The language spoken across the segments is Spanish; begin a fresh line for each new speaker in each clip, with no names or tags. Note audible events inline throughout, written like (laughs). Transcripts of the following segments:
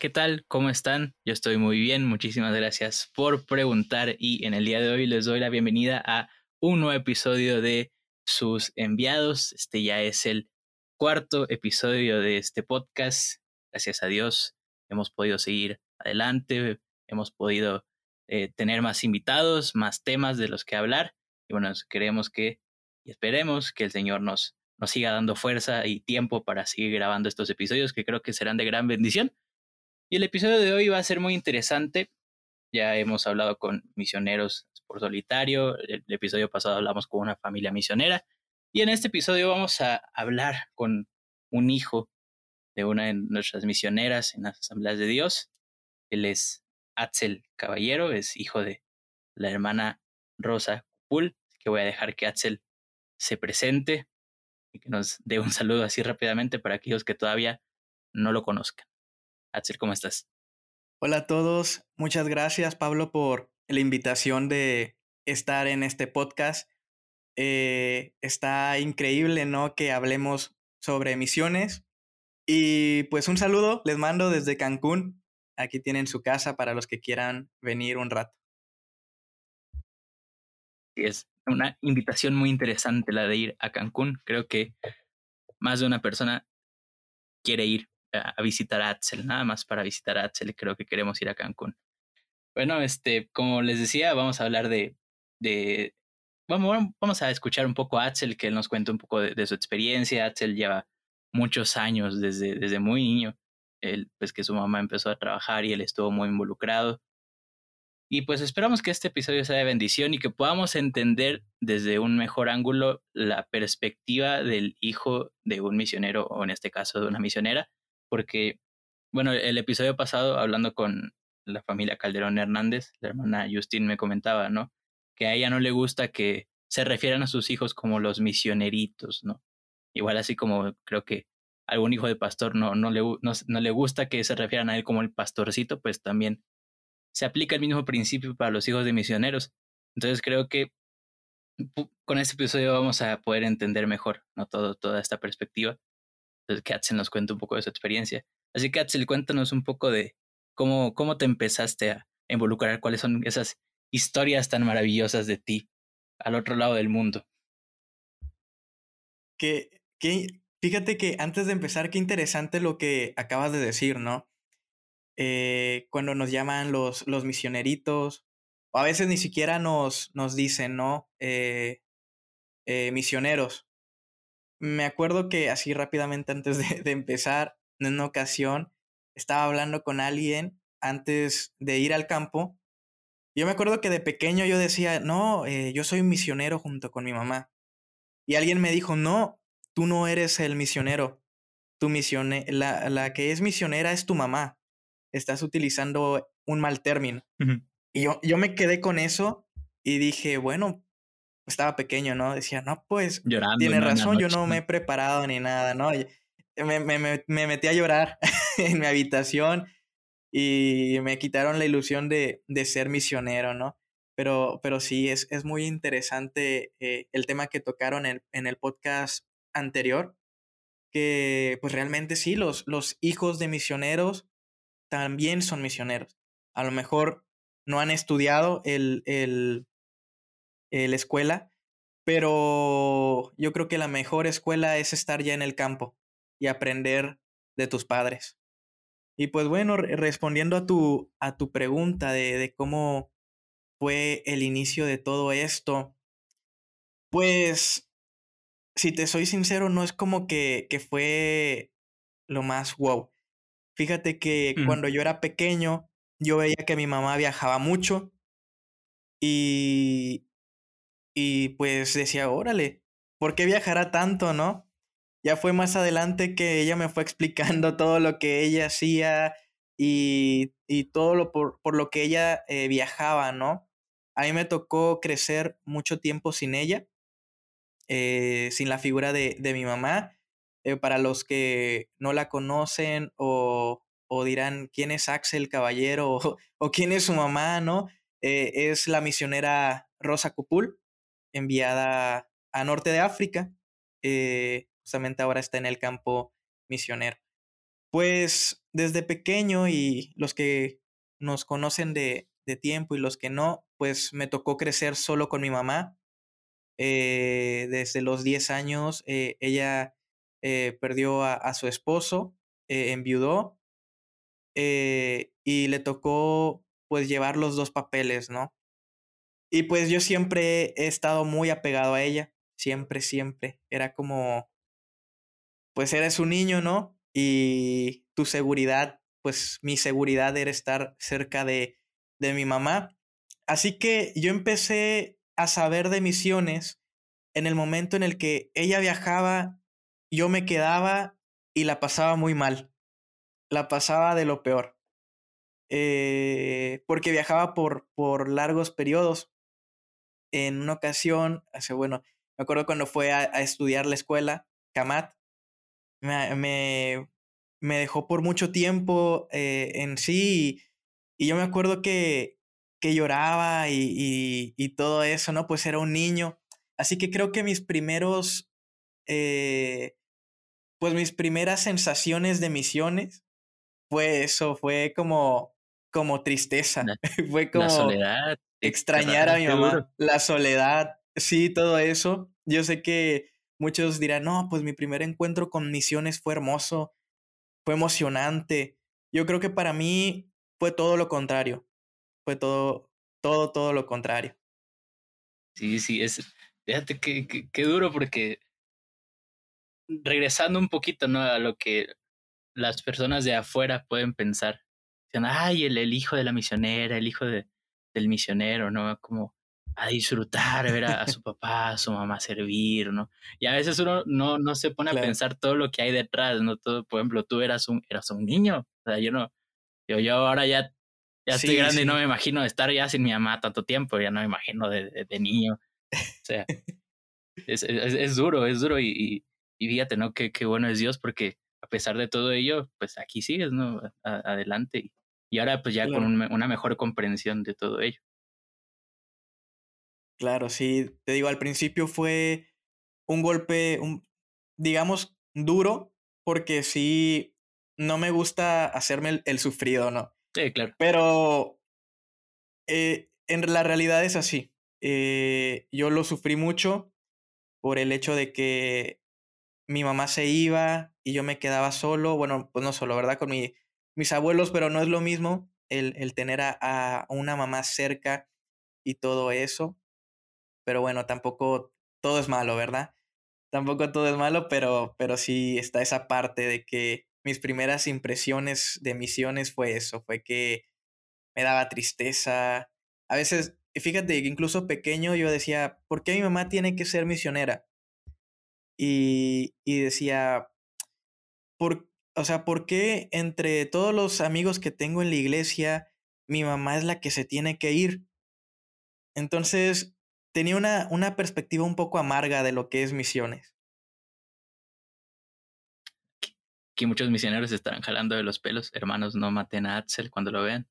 ¿qué tal? ¿Cómo están? Yo estoy muy bien, muchísimas gracias por preguntar y en el día de hoy les doy la bienvenida a un nuevo episodio de sus enviados. Este ya es el cuarto episodio de este podcast. Gracias a Dios hemos podido seguir adelante, hemos podido eh, tener más invitados, más temas de los que hablar y bueno, queremos que y esperemos que el Señor nos, nos siga dando fuerza y tiempo para seguir grabando estos episodios que creo que serán de gran bendición. Y el episodio de hoy va a ser muy interesante. Ya hemos hablado con misioneros por solitario. El, episodio pasado hablamos con una familia misionera. Y en este episodio vamos a hablar con un hijo de una de nuestras misioneras en las asambleas de Dios. Él es Axel Caballero, es hijo de la hermana Rosa Cupul, que voy a dejar que Axel se presente y que nos dé un saludo así rápidamente para aquellos que todavía no lo conozcan. Axel, ¿cómo estás?
Hola a todos, muchas gracias Pablo por la invitación de estar en este podcast. Eh, está increíble, ¿no? Que hablemos sobre misiones. Y pues un saludo, les mando desde Cancún. Aquí tienen su casa para los que quieran venir un rato.
Es una invitación muy interesante la de ir a Cancún. Creo que más de una persona quiere ir a, visitar a Axel, nada más para visitar a Axel, creo que queremos ir a Cancún. Bueno, este, como les decía, vamos a hablar de, de vamos, vamos a escuchar un poco a Axel, que él nos cuente un poco de, su experiencia. Axel lleva muchos años, desde, desde muy niño, él, pues que su mamá empezó a trabajar y él estuvo muy involucrado. Y pues esperamos que este episodio sea de bendición y que podamos entender desde un mejor ángulo la perspectiva del hijo de un misionero, o en este caso de una misionera, porque, bueno, el episodio pasado, hablando con la familia Calderón Hernández, la hermana Justin me comentaba, ¿no? Que a ella no le gusta que se refieran a sus hijos como los misioneritos, ¿no? Igual así como creo que algún hijo de pastor no, no, le, no, le gusta que se refieran a él como el pastorcito, pues también se aplica el mismo principio para los hijos de misioneros. Entonces creo que con este episodio vamos a poder entender mejor ¿no? Todo, toda esta perspectiva que Axel nos cuente un poco de su experiencia. Así que Axel, cuéntanos un poco de cómo, cómo te empezaste a involucrar, cuáles son esas historias tan maravillosas de ti al otro lado del mundo.
Que, que, fíjate que antes de empezar, qué interesante lo que acabas de decir, ¿no? Eh, cuando nos llaman los, los misioneritos, o a veces ni siquiera nos, nos dicen, ¿no? Eh, eh, misioneros me acuerdo que así rápidamente antes de, empezar, en una ocasión, estaba hablando con alguien antes de ir al campo. Yo me acuerdo que de pequeño yo decía, no, eh, yo soy misionero junto con mi mamá. Y alguien me dijo, no, tú no eres el misionero. Tu misione la, la que es misionera es tu mamá. Estás utilizando un mal término. Y yo, yo me quedé con eso y dije, bueno, estaba pequeño, ¿no? Decía, no, pues, tiene razón, yo no me he preparado ni nada, ¿no? Me, me, me, metí a llorar (laughs) en mi habitación y me quitaron la ilusión de, de ser misionero, ¿no? Pero, pero sí, es, es muy interesante eh, el tema que tocaron en, en el podcast anterior, que pues realmente sí, los, los hijos de misioneros también son misioneros. A lo mejor no han estudiado el, el, eh, la escuela, pero yo creo que la mejor escuela es estar ya en el campo y aprender de tus padres. Y pues bueno, respondiendo a tu, a tu pregunta de, de cómo fue el inicio de todo esto, pues, si te soy sincero, no es como que, que fue lo más wow. Fíjate que mm. cuando yo era pequeño, yo veía que mi mamá viajaba mucho y, y pues decía, órale, ¿por qué viajará tanto, no? Ya fue más adelante que ella me fue explicando (laughs) todo lo que ella hacía y, y todo lo por, por, lo que ella eh, viajaba, ¿no? A mí me tocó crecer mucho tiempo sin ella, eh, sin la figura de, de mi mamá. Eh, para los que no la conocen o, o, dirán quién es Axel Caballero (laughs) o, quién es su mamá, ¿no? es la misionera Rosa Cupul enviada a norte de África. Eh, justamente ahora está en el campo misionero. Pues desde pequeño y los que nos conocen de, tiempo y los que no, pues me tocó crecer solo con mi mamá. Eh, desde los 10 años eh, ella perdió a, su esposo, enviudó y le tocó pues llevar los dos papeles, ¿no? Y pues yo siempre he estado muy apegado a ella, siempre, siempre. Era como, pues eres un niño, ¿no? Y tu seguridad, pues mi seguridad era estar cerca de, de mi mamá. Así que yo empecé a saber de misiones en el momento en el que ella viajaba, yo me quedaba y la pasaba muy mal. La pasaba de lo peor. Eh, porque viajaba por, por largos periodos. En una ocasión, hace bueno, me acuerdo cuando fue a, estudiar la escuela, Kamat, me, me, dejó por mucho tiempo eh, en sí y, yo me acuerdo que, que lloraba y, y, todo eso, ¿no? Pues era un niño. Así que creo que mis primeros, eh, pues mis primeras sensaciones de misiones fue eso, fue como, como tristeza, (laughs) fue como
soledad,
extrañar a mi mamá, la soledad, sí, todo eso. Yo sé que muchos dirán, no, pues mi primer encuentro con misiones fue hermoso, fue emocionante. Yo creo que para mí fue todo lo contrario. Fue todo, todo, todo lo contrario.
Sí, sí, es, fíjate qué que, duro porque regresando un poquito, ¿no? A lo que las personas de afuera pueden pensar. Dicen, ay, el, el hijo de la misionera, el hijo de, del misionero, ¿no? Como, a disfrutar, ver a, su papá, a su mamá servir, ¿no? Y a veces uno no, no se pone a pensar todo lo que hay detrás, ¿no? Todo, por ejemplo, tú eras un, eras un niño, o sea, yo no, yo, yo ahora ya, ya estoy grande y no me imagino estar ya sin mi mamá tanto tiempo, ya no me imagino de, de, niño, o sea, (laughs) es, es, es, duro, es duro y, y, fíjate, ¿no? Qué, qué bueno es Dios porque a pesar de todo ello, pues aquí sigues, ¿no? adelante y ahora pues ya con una mejor comprensión de todo ello.
Claro, sí, te digo, al principio fue un golpe, un, digamos, duro, porque sí, no me gusta hacerme el, sufrido, ¿no?
Sí, claro.
Pero eh, en la realidad es así. Eh, yo lo sufrí mucho por el hecho de que mi mamá se iba y yo me quedaba solo, bueno, pues no solo, ¿verdad? Con mi, mis abuelos, pero no es lo mismo el, el tener a, a, una mamá cerca y todo eso pero bueno, tampoco todo es malo, ¿verdad? Tampoco todo es malo, pero, pero sí está esa parte de que mis primeras impresiones de misiones fue eso, fue que me daba tristeza. A veces, fíjate que incluso pequeño yo decía, ¿por qué mi mamá tiene que ser misionera? Y, y decía, ¿por, o sea, ¿por qué entre todos los amigos que tengo en la iglesia, mi mamá es la que se tiene que ir? Entonces, tenía una, una perspectiva un poco amarga de lo que es misiones.
Aquí muchos misioneros están jalando de los pelos. Hermanos, no maten a Axel cuando lo vean.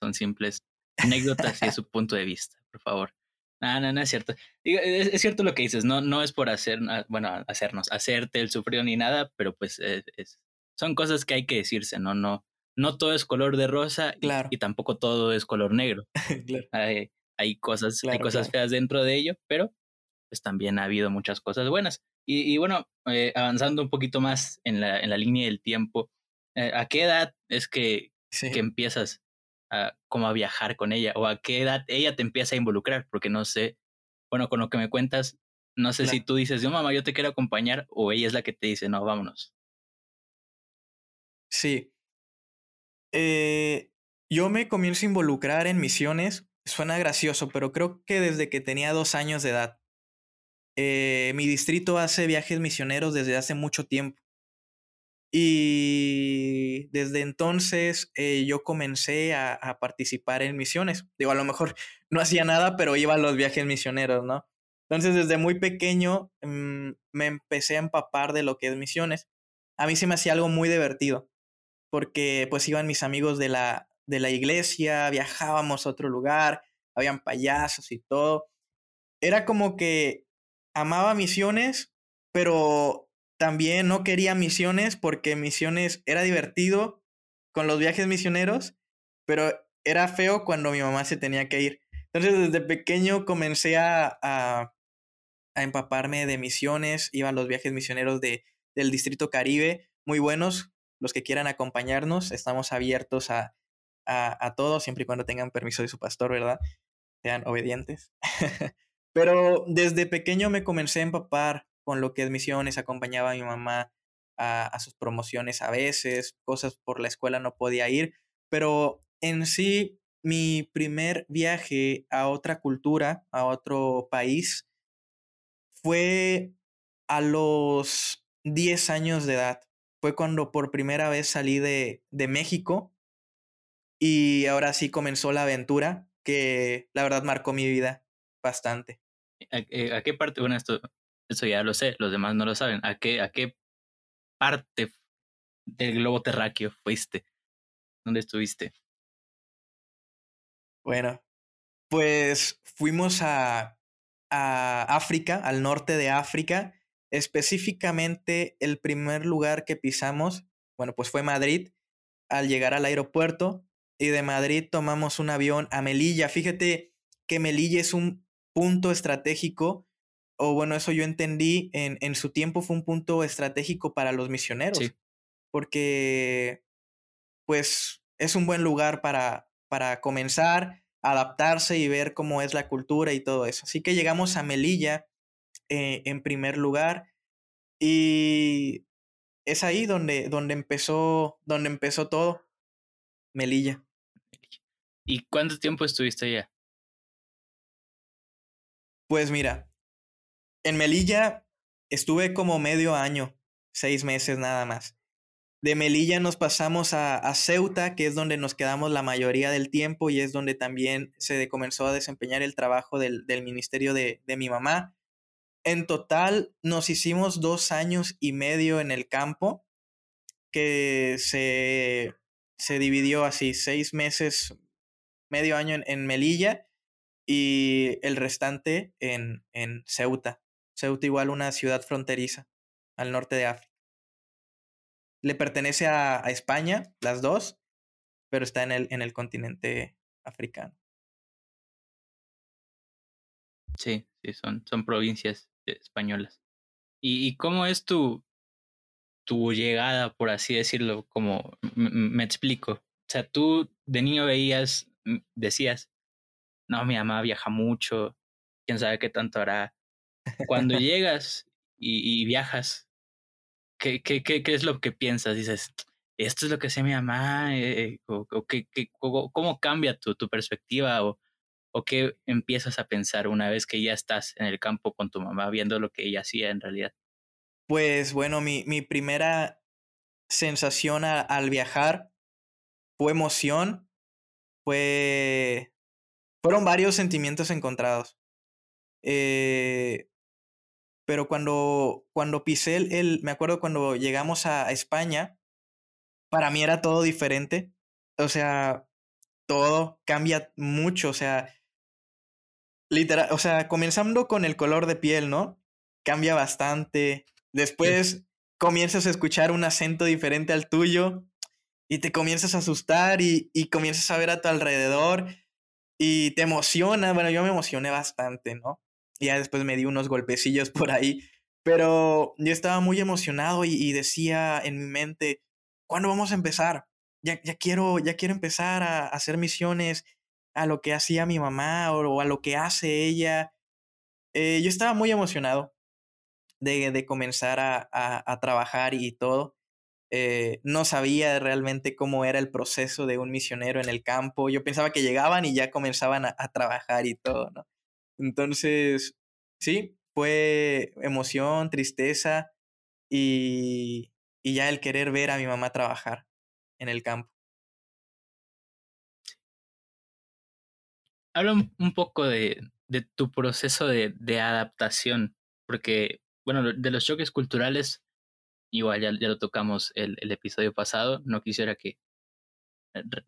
Son simples anécdotas y es su punto de vista, por favor. No, no, no es cierto. es, cierto lo que dices, no, no es por hacer, bueno, hacernos, hacerte el sufrido ni nada, pero pues es, son cosas que hay que decirse, ¿no? No, no todo es color de rosa
claro.
y, tampoco todo es color negro. (laughs)
claro
hay cosas, hay cosas feas dentro de ello, pero pues también ha habido muchas cosas buenas. Y, bueno, eh, avanzando un poquito más en la, en la línea del tiempo, eh, ¿a qué edad es que, que empiezas a, como a viajar con ella? ¿O a qué edad ella te empieza a involucrar? Porque no sé, bueno, con lo que me cuentas, no sé si tú dices, no, mamá, yo te quiero acompañar, o ella es la que te dice, no, vámonos.
Sí. Eh, yo me comienzo a involucrar en misiones Suena gracioso, pero creo que desde que tenía dos años de edad. Eh, mi distrito hace viajes misioneros desde hace mucho tiempo. Y desde entonces eh, yo comencé a, participar en misiones. Digo, a lo mejor (laughs) no hacía nada, pero iba a los viajes misioneros, ¿no? Entonces desde muy pequeño mm, me empecé a empapar de lo que es misiones. A mí se me hacía algo muy divertido, porque pues iban mis amigos de la, de la iglesia, viajábamos a otro lugar, habían payasos y todo. Era como que amaba misiones, pero también no quería misiones porque misiones era divertido con los viajes misioneros, pero era feo cuando mi mamá se tenía que ir. Entonces desde pequeño comencé a, a, empaparme de misiones, iban los viajes misioneros de, del Distrito Caribe, muy buenos, los que quieran acompañarnos, estamos abiertos a, a, a todos, siempre y cuando tengan permiso de su pastor, ¿verdad? Sean obedientes. (laughs) Pero desde pequeño me comencé a empapar con lo que es misiones, acompañaba a mi mamá a, sus promociones a veces, cosas por la escuela no podía ir, pero en sí mi primer viaje a otra cultura, a otro país, fue a los 10 años de edad. Fue cuando por primera vez salí de, de México y ahora sí comenzó la aventura que la verdad marcó mi vida bastante.
¿A, eh, qué parte? Bueno, esto, eso ya lo sé, los demás no lo saben. ¿A qué, a qué parte del globo terráqueo fuiste? ¿Dónde estuviste?
Bueno, pues fuimos a, a África, al norte de África. Específicamente, el primer lugar que pisamos, bueno, pues fue Madrid. Al llegar al aeropuerto y de Madrid tomamos un avión a Melilla. Fíjate que Melilla es un punto estratégico, o bueno, eso yo entendí, en, en su tiempo fue un punto estratégico para los misioneros, porque pues es un buen lugar para, para comenzar, adaptarse y ver cómo es la cultura y todo eso. Así que llegamos a Melilla eh, en primer lugar y es ahí donde, donde, empezó, donde empezó todo, Melilla.
¿Y cuánto tiempo estuviste allá?
Pues mira, en Melilla estuve como medio año, seis meses nada más. De Melilla nos pasamos a, Ceuta, que es donde nos quedamos la mayoría del tiempo y es donde también se comenzó a desempeñar el trabajo del, ministerio de, de mi mamá. En total nos hicimos dos años y medio en el campo, que se, se dividió así, seis meses, medio año en, en Melilla y el restante en, en Ceuta. Ceuta igual una ciudad fronteriza al norte de África. Le pertenece a, a España, las dos, pero está en el, en el continente africano.
Sí, sí, son, son provincias españolas. ¿Y, ¿Y, cómo es tu, tu llegada, por así decirlo? Como me explico. O sea, tú de niño veías, decías, no, mi mamá viaja mucho, quién sabe qué tanto hará. Cuando (laughs) llegas y, viajas, ¿qué, qué, qué, es lo que piensas? Dices, esto es lo que hace mi mamá, eh, o, ¿cómo cambia tu, tu perspectiva o, o qué empiezas a pensar una vez que ya estás en el campo con tu mamá viendo lo que ella hacía en realidad?
Pues bueno, mi, mi primera sensación al viajar fue emoción, fue fueron varios sentimientos encontrados. Eh, pero cuando, cuando pisé el, me acuerdo cuando llegamos a España, para mí era todo diferente. O sea, todo cambia mucho. O sea, literal, o sea, comenzando con el color de piel, ¿no? Cambia bastante. Después comienzas a escuchar un acento diferente al tuyo y te comienzas a asustar y, y comienzas a ver a tu alrededor y te emociona. Bueno, yo me emocioné bastante, ¿no? Ya después me di unos golpecillos por ahí, pero yo estaba muy emocionado y, decía en mi mente, ¿cuándo vamos a empezar? Ya, ya, quiero, ya quiero empezar a, hacer misiones a lo que hacía mi mamá o, a lo que hace ella. Eh, yo estaba muy emocionado de, de comenzar a, a, trabajar y todo. Eh, no sabía realmente cómo era el proceso de un misionero en el campo. Yo pensaba que llegaban y ya comenzaban a, trabajar y todo, ¿no? Entonces, sí, fue emoción, tristeza y, y ya el querer ver a mi mamá trabajar en el campo.
Habla un, poco de, de, tu proceso de, de adaptación, porque, bueno, de los choques culturales igual ya, lo tocamos el, el, episodio pasado, no quisiera que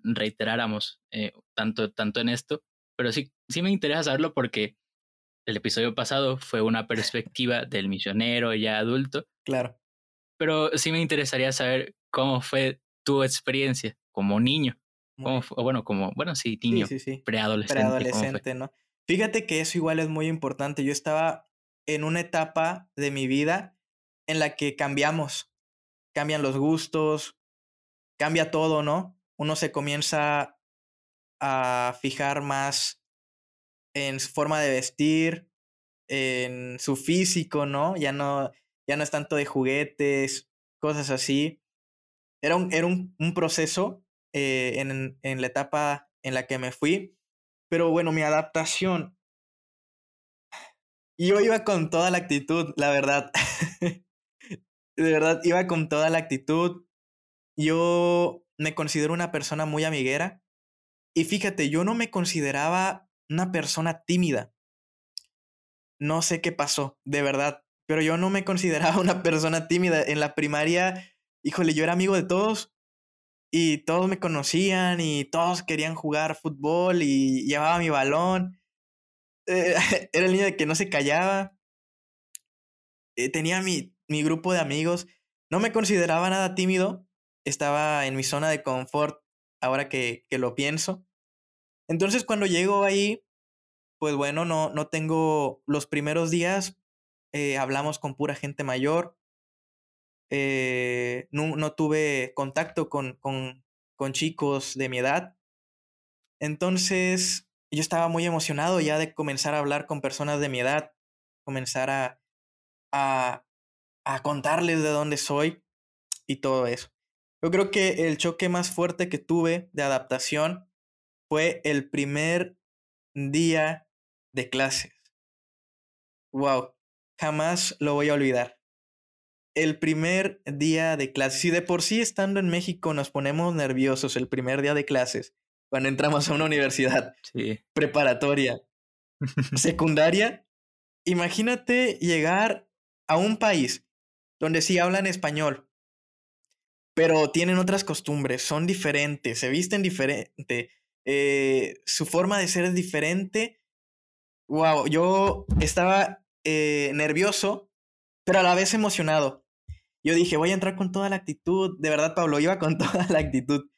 reiteráramos eh, tanto, tanto en esto, pero sí, sí me interesa saberlo porque el episodio pasado fue una (laughs) perspectiva del misionero ya adulto.
Claro.
Pero sí me interesaría saber cómo fue tu experiencia como niño. Bueno, como, bueno, sí, niño,
sí, sí, sí.
preadolescente.
Preadolescente, ¿no? Fíjate que eso igual es muy importante. Yo estaba en una etapa de mi vida en la que cambiamos. Cambian los gustos, cambia todo, ¿no? Uno se comienza a fijar más en su forma de vestir, en su físico, ¿no? Ya no, ya no es tanto de juguetes, cosas así. Era un, era un, proceso eh, en, en la etapa en la que me fui. Pero bueno, mi adaptación. Yo iba con toda la actitud, la verdad. (laughs) de verdad, iba con toda la actitud. Yo me considero una persona muy amiguera. Y fíjate, yo no me consideraba una persona tímida. No sé qué pasó, de verdad. Pero yo no me consideraba (laughs) una persona tímida. En la primaria, híjole, yo era amigo de todos. Y todos me conocían y todos querían jugar fútbol y llevaba mi balón. Eh, (laughs) era el niño de que no se callaba. Eh, tenía mi, mi grupo de amigos. No me consideraba nada tímido. Estaba en mi zona de confort ahora que, que lo pienso. Entonces cuando llego ahí, pues bueno, no, no tengo los primeros días, eh, hablamos con pura gente mayor, eh, no, tuve contacto con, con, con, chicos de mi edad. Entonces, yo estaba muy emocionado ya de comenzar a hablar con personas de mi edad, comenzar a, a, a contarles de dónde soy y todo eso. Yo creo que el choque más fuerte que tuve de adaptación fue el primer día de clases. Wow, jamás lo voy a olvidar. El primer día de clases, si de por sí estando en México nos ponemos nerviosos el primer día de clases, cuando entramos a una universidad preparatoria, (laughs) secundaria, imagínate llegar a un país donde sí hablan español, pero tienen otras costumbres, son diferentes, se visten diferente, eh, su forma de ser es diferente wow, yo estaba eh, nervioso, pero a la vez emocionado. Yo dije, voy a entrar con toda la actitud. De verdad, Pablo, iba con (laughs) toda la actitud.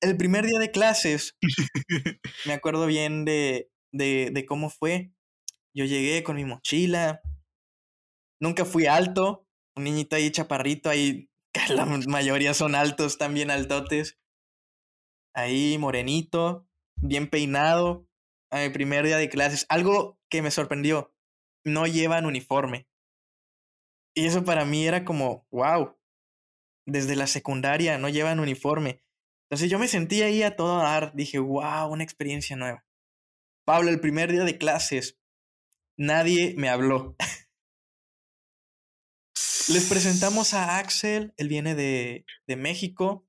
El primer día de clases, (laughs) me acuerdo bien de, de, de cómo fue. Yo llegué con mi mochila. Nunca fui alto. Un niñito ahí chaparrito, ahí (laughs) la mayoría son altos, también altotes. Ahí morenito, bien peinado a mi primer día de clases. Algo que me sorprendió, no llevan uniforme. Y eso para mí era como, wow, desde la secundaria no llevan uniforme. Entonces yo me sentí ahí a todo dar, dije, wow, una experiencia nueva. Pablo, el primer día de clases, nadie me habló. Les presentamos a Axel, él viene de, de México.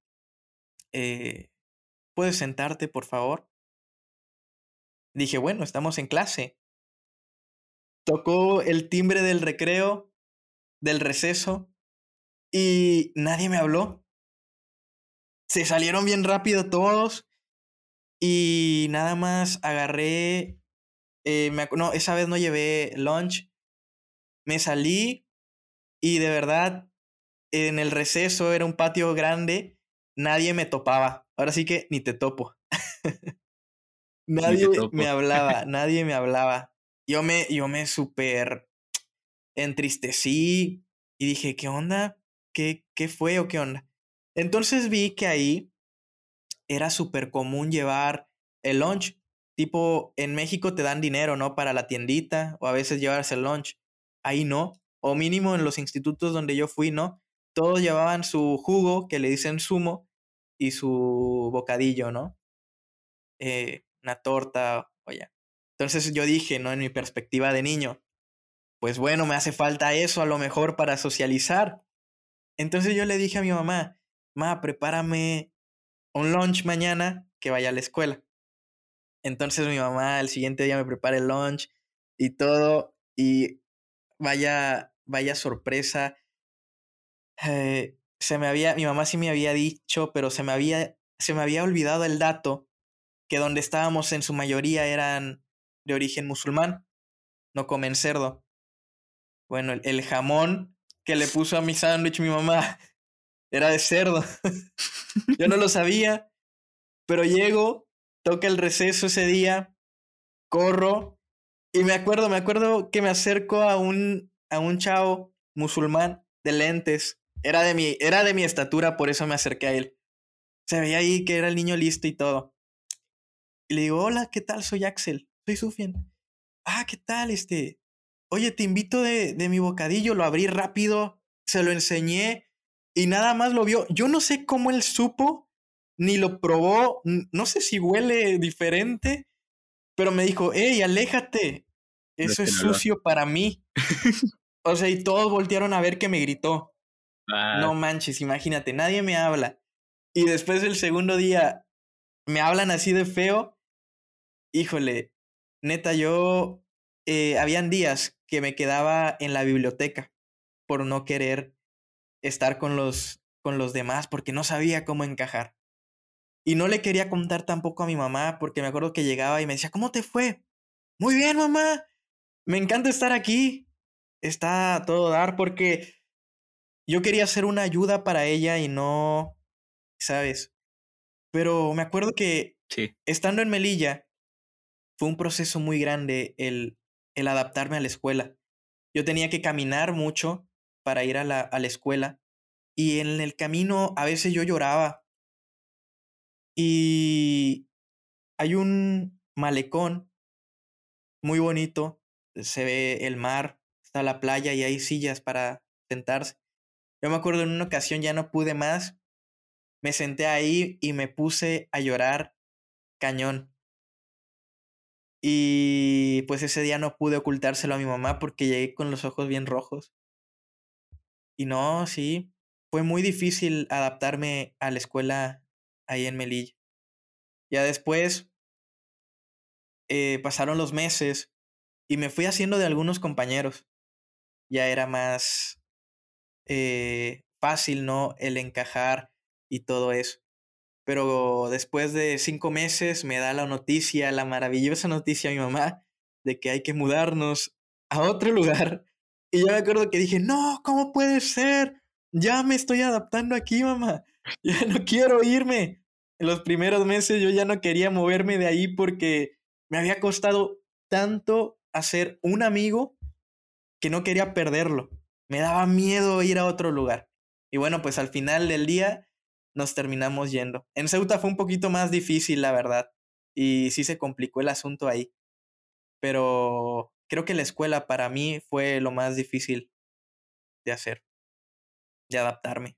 Eh, ¿Puedes sentarte, por favor? Dije, bueno, estamos en clase. Tocó el timbre del recreo, del receso, y nadie me habló. Se salieron bien rápido todos y nada más agarré, eh, no, esa vez no llevé lunch, me salí y de verdad en el receso era un patio grande, nadie me topaba. Ahora sí que ni te topo. (laughs) Nadie me hablaba, nadie me hablaba. Yo me, yo me súper entristecí y dije, ¿qué onda? ¿Qué, ¿Qué fue o qué onda? Entonces vi que ahí era súper común llevar el lunch. Tipo, en México te dan dinero, ¿no? Para la tiendita o a veces llevarse el lunch. Ahí no. O mínimo en los institutos donde yo fui, ¿no? Todos llevaban su jugo, que le dicen zumo, y su bocadillo, ¿no? Eh, una torta, oye. Entonces yo dije, ¿no? En mi perspectiva de niño, pues bueno, me hace falta eso a lo mejor para socializar. Entonces yo le dije a mi mamá, ma, prepárame un lunch mañana que vaya a la escuela. Entonces mi mamá el siguiente día me prepara el lunch y todo, y vaya, vaya sorpresa. Eh, se me había, mi mamá sí me había dicho, pero se me había, se me había olvidado el dato que donde estábamos en su mayoría eran de origen musulmán, no comen cerdo. Bueno, el, jamón que le puso a mi sándwich mi mamá (laughs) era de cerdo. (laughs) Yo no lo sabía, pero llego, toca el receso ese día, corro y me acuerdo, me acuerdo que me acerco a un, a un chavo musulmán de lentes. Era de, mi, era de mi estatura, por eso me acerqué a él. Se veía ahí que era el niño listo y todo. Y le digo, hola, ¿qué tal? Soy Axel, soy Sufian. Ah, ¿qué tal? Este, oye, te invito de, de mi bocadillo, lo abrí rápido, se lo enseñé y nada más lo vio. Yo no sé cómo él supo, ni lo probó, no sé si huele diferente, pero me dijo, hey, aléjate, eso es sucio para mí. o sea, y todos voltearon a ver que me gritó. No manches, imagínate, nadie me habla. Y después del segundo día me hablan así de feo. Híjole, neta, yo eh, habían días que me quedaba en la biblioteca por no querer estar con los, con los demás porque no sabía cómo encajar. Y no le quería contar tampoco a mi mamá porque me acuerdo que llegaba y me decía, ¿cómo te fue? Muy bien, mamá. Me encanta estar aquí. Está todo dar porque yo quería ser una ayuda para ella y no, ¿sabes? Pero me acuerdo que estando en Melilla fue un proceso muy grande el, el adaptarme a la escuela. Yo tenía que caminar mucho para ir a la, a la escuela y en el camino a veces yo lloraba y hay un malecón muy bonito, se ve el mar, está la playa y hay sillas para sentarse. Yo me acuerdo en una ocasión ya no pude más, me senté ahí y me puse a llorar cañón. Y pues ese día no pude ocultárselo a mi mamá porque llegué con los ojos bien rojos. Y no, sí, fue muy difícil adaptarme a la escuela ahí en Melilla. Ya después eh, pasaron los meses y me fui haciendo de algunos compañeros. Ya era más eh, fácil, ¿no? El encajar y todo eso. Pero después de cinco meses me da la noticia, la maravillosa noticia a mi mamá de que hay que mudarnos a otro (laughs) lugar. Y yo me acuerdo que dije, no, ¿cómo puede ser? Ya me estoy adaptando aquí, mamá. (laughs) Ya no quiero irme en los primeros meses yo ya no quería moverme de ahí porque me había costado tanto hacer un amigo que no quería perderlo. Me daba miedo ir a otro lugar. Y bueno, pues al final del día nos terminamos yendo. En Ceuta fue un poquito más difícil, la verdad. Y sí se complicó el asunto ahí. Pero creo que la escuela para mí fue lo más difícil de hacer, de adaptarme.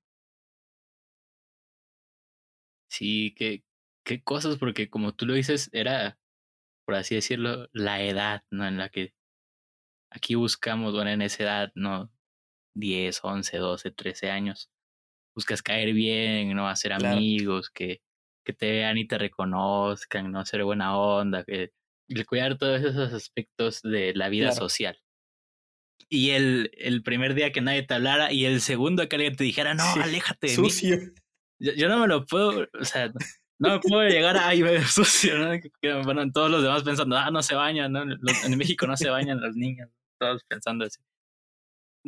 Sí, qué, qué cosas, porque como tú lo dices, era, por así decirlo, la edad, ¿no? En la que aquí buscamos, bueno, en esa edad, ¿no? 10, 11, 12, 13 años. Buscas caer bien, ¿no? Hacer amigos, que, que te vean y te reconozcan, ¿no? Ser buena onda, que, cuidar todos esos aspectos de la vida social. Y el, el primer día que nadie te hablara y el segundo que alguien te dijera, no, aléjate de
sucio.
Yo, no me lo puedo, o sea, no me puedo llegar a ay, (laughs) sucio, ¿no? bueno, todos los demás pensando, ah, no se bañan, ¿no? en México no se bañan los niños, todos pensando así.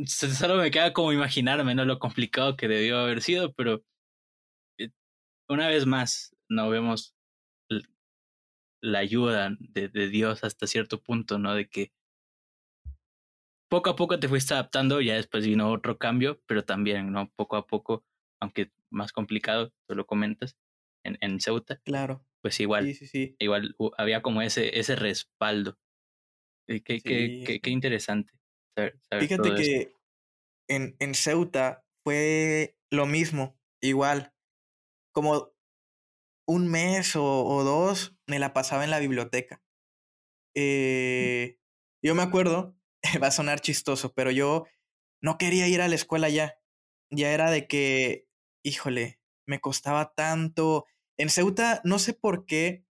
Solo me queda como imaginarme, ¿no? Lo complicado que debió haber sido, pero eh, una vez más, no vemos la ayuda de, de Dios hasta cierto punto, ¿no? De que poco a poco te fuiste adaptando, ya después vino otro cambio, pero también, ¿no? Poco a poco, aunque más complicado, tú lo comentas, en, en Ceuta.
Claro.
Pues igual, sí, sí, sí. igual había como ese, ese respaldo. Qué, qué, qué, qué interesante.
Fíjate que en, en Ceuta fue lo mismo, igual. Como un mes o, o dos me la pasaba en la biblioteca. Eh, yo me acuerdo, (laughs) va a sonar chistoso, pero yo no quería ir a la escuela ya. Ya era de que híjole, me costaba tanto. En Ceuta, no sé por qué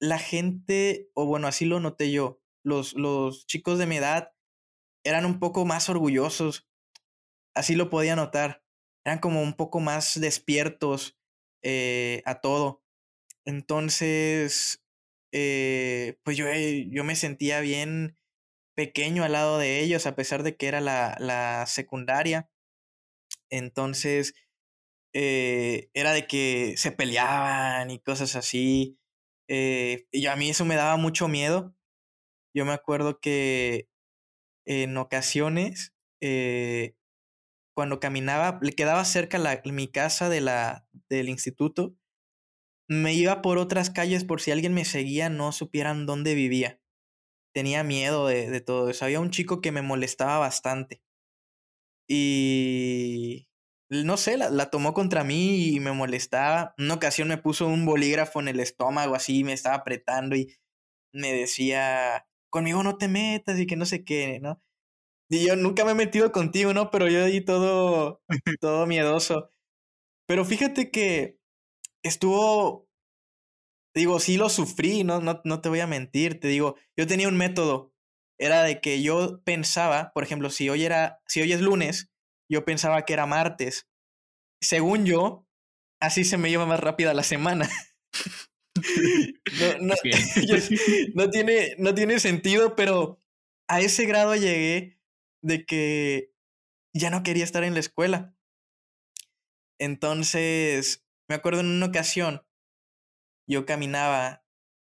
la gente, o bueno, así lo noté yo, los, los chicos de mi edad eran un poco más orgullosos. Así lo podía notar. Eran como un poco más despiertos eh, a todo. Entonces, eh, pues yo, eh, yo me sentía bien pequeño al lado de ellos, a pesar de que era la, la secundaria. Entonces, eh, era de que se peleaban y cosas así. Eh, y a mí eso me daba mucho miedo. Yo me acuerdo que en ocasiones, eh, cuando caminaba, le quedaba cerca la, mi casa de la, del instituto, me iba por otras calles por si alguien me seguía, no supieran dónde vivía. Tenía miedo de, de todo eso. Había un chico que me molestaba bastante. Y no sé, la, la, tomó contra mí y me molestaba. Una ocasión me puso un bolígrafo en el estómago, así me estaba apretando y me decía, conmigo no te metas y que no sé qué, ¿no? Y yo nunca me he metido contigo, ¿no? Pero yo ahí todo, (laughs) todo miedoso. Pero fíjate que estuvo, digo, sí lo sufrí, no, no, no te voy a mentir, te digo, yo tenía un método, era de que yo pensaba, por ejemplo, si hoy era, si hoy es lunes, yo pensaba que era martes. Según yo, así se me lleva más rápida la semana. (laughs) no, (laughs) no, tiene, no tiene sentido, pero a ese grado llegué de que ya no quería estar en la escuela. Entonces, me acuerdo en una ocasión, yo caminaba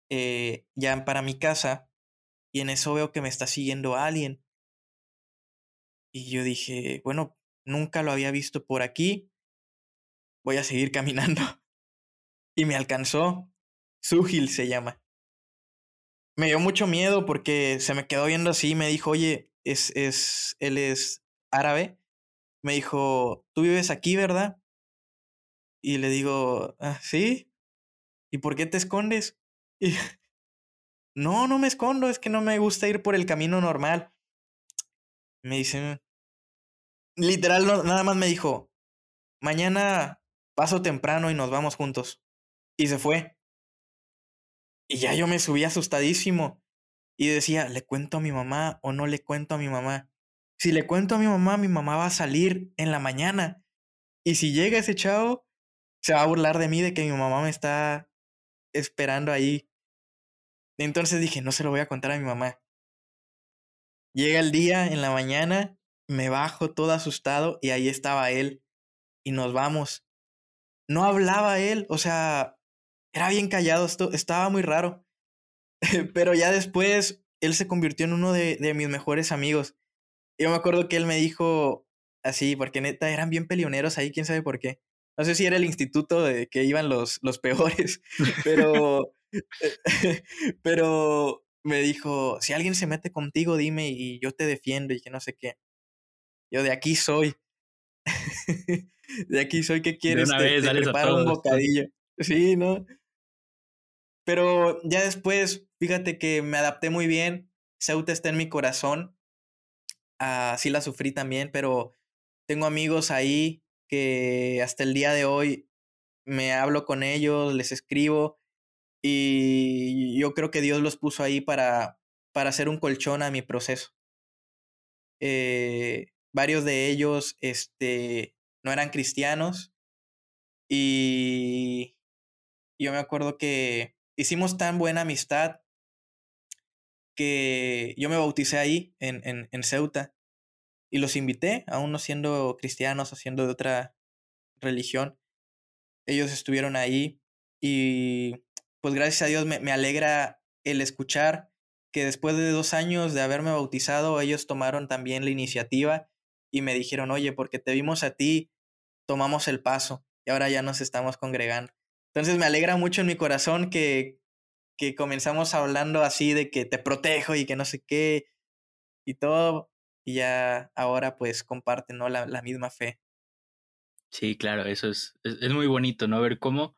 eh, ya para mi casa y en eso veo que me está siguiendo alguien. Y yo dije, bueno, nunca lo había visto por aquí, voy a seguir caminando. (laughs) Y me alcanzó. Sujil se llama. Me dio mucho miedo porque se me quedó viendo así y me dijo, oye, es, es, él es árabe. Me dijo, tú vives aquí, ¿verdad? Y le digo, ah, sí. ¿Y por qué te escondes? (laughs) Y, no, no me escondo, es que no me gusta ir por el camino normal. Me dice, literal, nada más me dijo, mañana paso temprano y nos vamos juntos. Y se fue. Y ya yo me subí asustadísimo. Y decía, ¿le cuento a mi mamá o no le cuento a mi mamá? Si le cuento a mi mamá, mi mamá va a salir en la mañana. Y si llega ese chavo, se va a burlar de mí de que mi mamá me está esperando ahí. Entonces dije, no se lo voy a contar a mi mamá. Llega el día en la mañana me bajo todo asustado y ahí estaba él y nos vamos. No hablaba él, o sea, era bien callado, esto estaba muy raro. (laughs) Pero ya después él se convirtió en uno de, de, mis mejores amigos. Yo me acuerdo que él me dijo así, porque neta eran bien pelioneros ahí, quién sabe por qué. No sé si era el instituto de que iban los, los peores, (laughs) pero, (laughs) pero me dijo, si alguien se mete contigo, dime y yo te defiendo y que no sé qué. Yo de aquí soy. de aquí soy, ¿qué quieres?
una vez, te,
preparo un bocadillo. Sí, ¿no? Pero ya después, fíjate que me adapté muy bien. Ceuta está en mi corazón. Así la sufrí también, pero tengo amigos ahí que hasta el día de hoy me hablo con ellos, les escribo y yo creo que Dios los puso ahí para, para hacer un colchón a mi proceso. Eh, varios de ellos este, no eran cristianos y yo me acuerdo que hicimos tan buena amistad que yo me bauticé ahí en, en, en Ceuta y los invité, aún no siendo cristianos o siendo de otra religión. Ellos estuvieron ahí y pues gracias a Dios me, me alegra el escuchar que después de dos años de haberme bautizado, ellos tomaron también la iniciativa y me dijeron, oye, porque te vimos a ti, tomamos el paso y ahora ya nos estamos congregando. Entonces me alegra mucho en mi corazón que, que comenzamos hablando así de que te protejo y que no sé qué y todo, y ya ahora pues comparten ¿no? la, la misma fe.
Sí, claro, eso es, es, muy bonito, ¿no? Ver cómo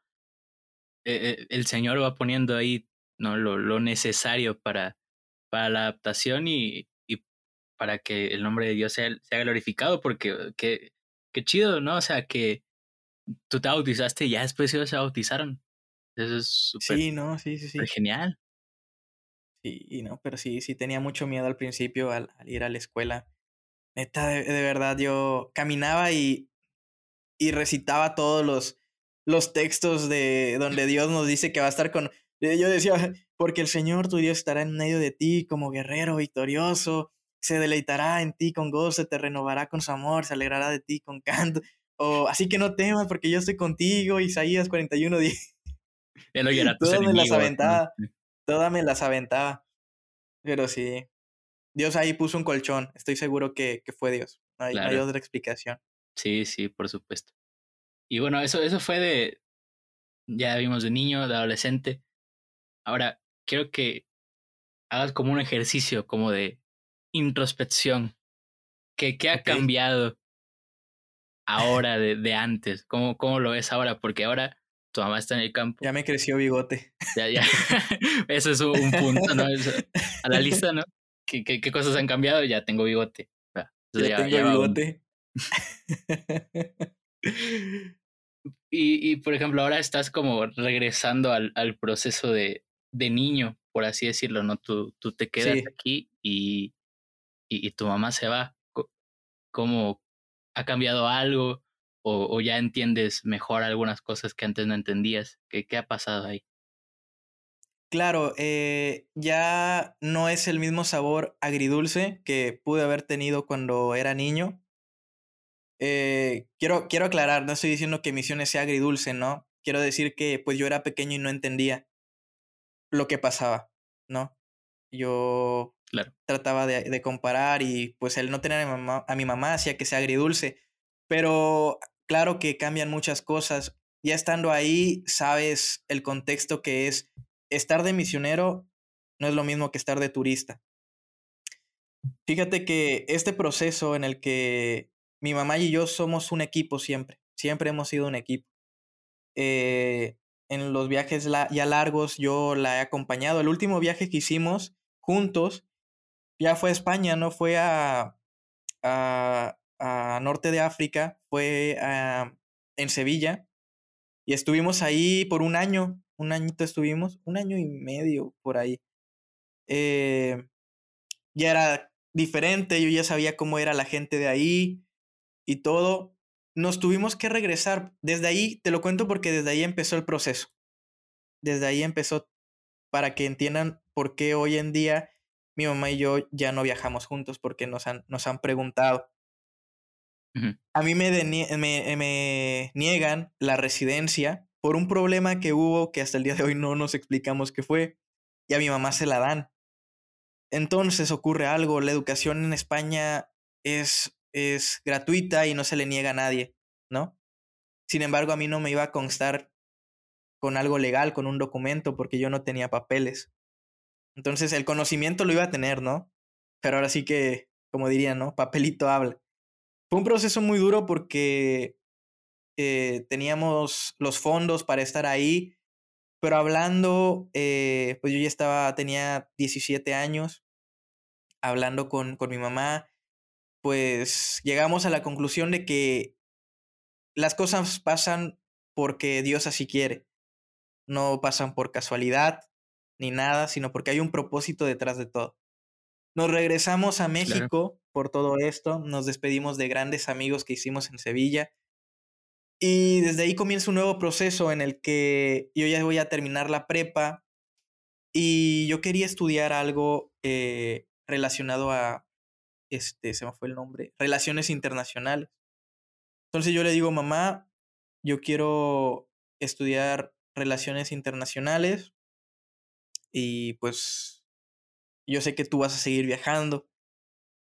eh, el Señor va poniendo ahí ¿no? lo, lo necesario para, para la adaptación y, para que el nombre de Dios sea, sea glorificado, porque qué, qué chido, ¿no? O sea, que tú te bautizaste y ya después ellos se bautizaron. Eso es súper
sí, no, sí, sí, sí.
genial.
Sí, no, pero sí, sí tenía mucho miedo al principio al, al ir a la escuela. Neta, de, de, verdad, yo caminaba y, y recitaba todos los, los textos de donde Dios nos dice que va a estar con Yo decía, (laughs) porque el Señor tu Dios estará en medio de ti como guerrero victorioso, se deleitará en ti con gozo, te renovará con su amor, se alegrará de ti con (laughs) canto. O así que no temas porque yo estoy contigo, Isaías 41, 10. Todas me las aventaba, todas me las aventaba. Pero sí, Dios ahí puso un colchón, estoy seguro que, que fue Dios, no hay, no hay otra explicación.
Sí, sí, por supuesto. Y bueno, eso, eso fue de, ya vimos de niño, de adolescente. Ahora, quiero que hagas como un ejercicio, como de introspección. ¿Qué, qué ha cambiado ahora de, de antes? ¿Cómo, ¿Cómo lo ves ahora? Porque ahora tu mamá está en el campo.
Ya me creció bigote.
Ya, ya. (laughs) Eso es un punto, ¿no? a la lista, ¿no? ¿Qué, qué, qué cosas han cambiado? Ya tengo bigote.
ya, tengo bigote. (laughs)
y, y, por ejemplo, ahora estás como regresando al, al proceso de, de, niño, por así decirlo, ¿no? Tú, tú te quedas aquí y, y, y, tu mamá se va. ¿Cómo ha cambiado algo? O, ya entiendes mejor algunas cosas que antes no entendías? ¿Qué, qué ha pasado ahí?
Claro, eh, ya no es el mismo sabor agridulce que pude haber tenido cuando era niño. Eh, quiero, quiero aclarar, no estoy diciendo que Misiones sea agridulce, ¿no? Quiero decir que pues yo era pequeño y no entendía lo que pasaba, ¿no? Yo
claro.
trataba de, de, comparar y pues el no tener a mi, mamá, a mi mamá hacía que sea agridulce, pero claro que cambian muchas cosas. Ya estando ahí, sabes el contexto que es estar de misionero, no es lo mismo que estar de turista. Fíjate que este proceso en el que mi mamá y yo somos un equipo siempre, siempre hemos sido un equipo. Eh, en los viajes ya largos yo la he acompañado. El último viaje que hicimos juntos ya fue a España, no fue a, a, Norte de África, fue a, en Sevilla. Y estuvimos ahí por un año, un añito estuvimos, un año y medio por ahí. Eh, ya era diferente, yo ya sabía cómo era la gente de ahí, y todo, nos tuvimos que regresar. Desde ahí, te lo cuento porque desde ahí empezó el proceso. Desde ahí empezó para que entiendan por qué hoy en día mi mamá y yo ya no viajamos juntos, porque nos han, nos han preguntado. Uh -huh. A mí me, me, me niegan la residencia por un problema que hubo que hasta el día de hoy no nos explicamos qué fue, y a mi mamá se la dan. Entonces ocurre algo, la educación en España es es gratuita y no se le niega a nadie, ¿no? Sin embargo, a mí no me iba a constar con algo legal, con un documento, porque yo no tenía papeles. Entonces, el conocimiento lo iba a tener, ¿no? Pero ahora sí que, como dirían, ¿no? Papelito habla. Fue un proceso muy duro porque eh, teníamos los fondos para estar ahí, pero hablando, eh, pues yo ya estaba, tenía 17 años, hablando con, con mi mamá, pues llegamos a la conclusión de que las cosas pasan porque Dios así quiere. No pasan por casualidad ni nada, sino porque hay un propósito detrás de todo. Nos regresamos a México claro. por todo esto, nos despedimos de grandes amigos que hicimos en Sevilla y desde ahí comienza un nuevo proceso en el que yo ya voy a terminar la prepa y yo quería estudiar algo eh, relacionado a este, se me fue el nombre, Relaciones Internacionales. Entonces yo le digo, mamá, yo quiero estudiar Relaciones Internacionales y pues yo sé que tú vas a seguir viajando.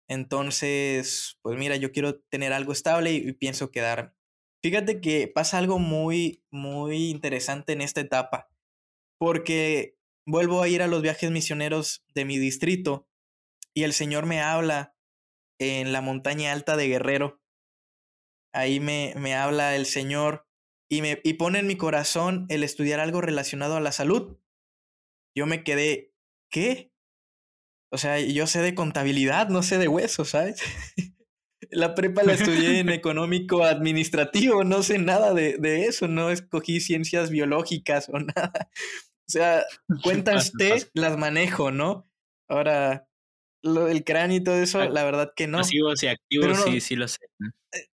Entonces, pues mira, yo quiero tener algo estable y, pienso quedarme. Fíjate que pasa algo muy, muy interesante en esta etapa, porque vuelvo a ir a los viajes misioneros de mi distrito y el Señor me habla en la montaña alta de Guerrero. Ahí me, me habla el Señor y, me, y pone en mi corazón el estudiar algo relacionado a la salud. Yo me quedé, ¿qué? O sea, yo sé de contabilidad, no sé de huesos, ¿sabes? (laughs) la prepa la estudié en (laughs) económico administrativo, no sé nada de, de, eso, no escogí ciencias biológicas o (laughs) nada. O sea, cuentas T las manejo, ¿no? Ahora, lo, el cráneo y todo eso, la verdad que no.
Pasivos y activos, no, sí, sí lo sé.
Eh,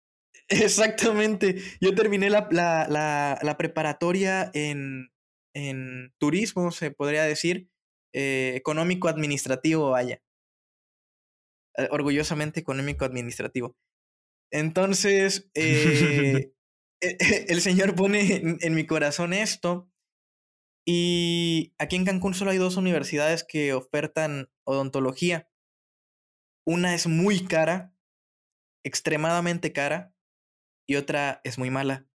exactamente. Yo terminé la, la, la, la preparatoria en, en turismo, se podría decir, eh, económico-administrativo, vaya. Eh, orgullosamente económico-administrativo. Entonces, (laughs) eh, (laughs) el Señor pone en, mi corazón esto. Y aquí en Cancún solo hay dos universidades que ofertan odontología. Una es muy cara, extremadamente cara, y otra es muy mala.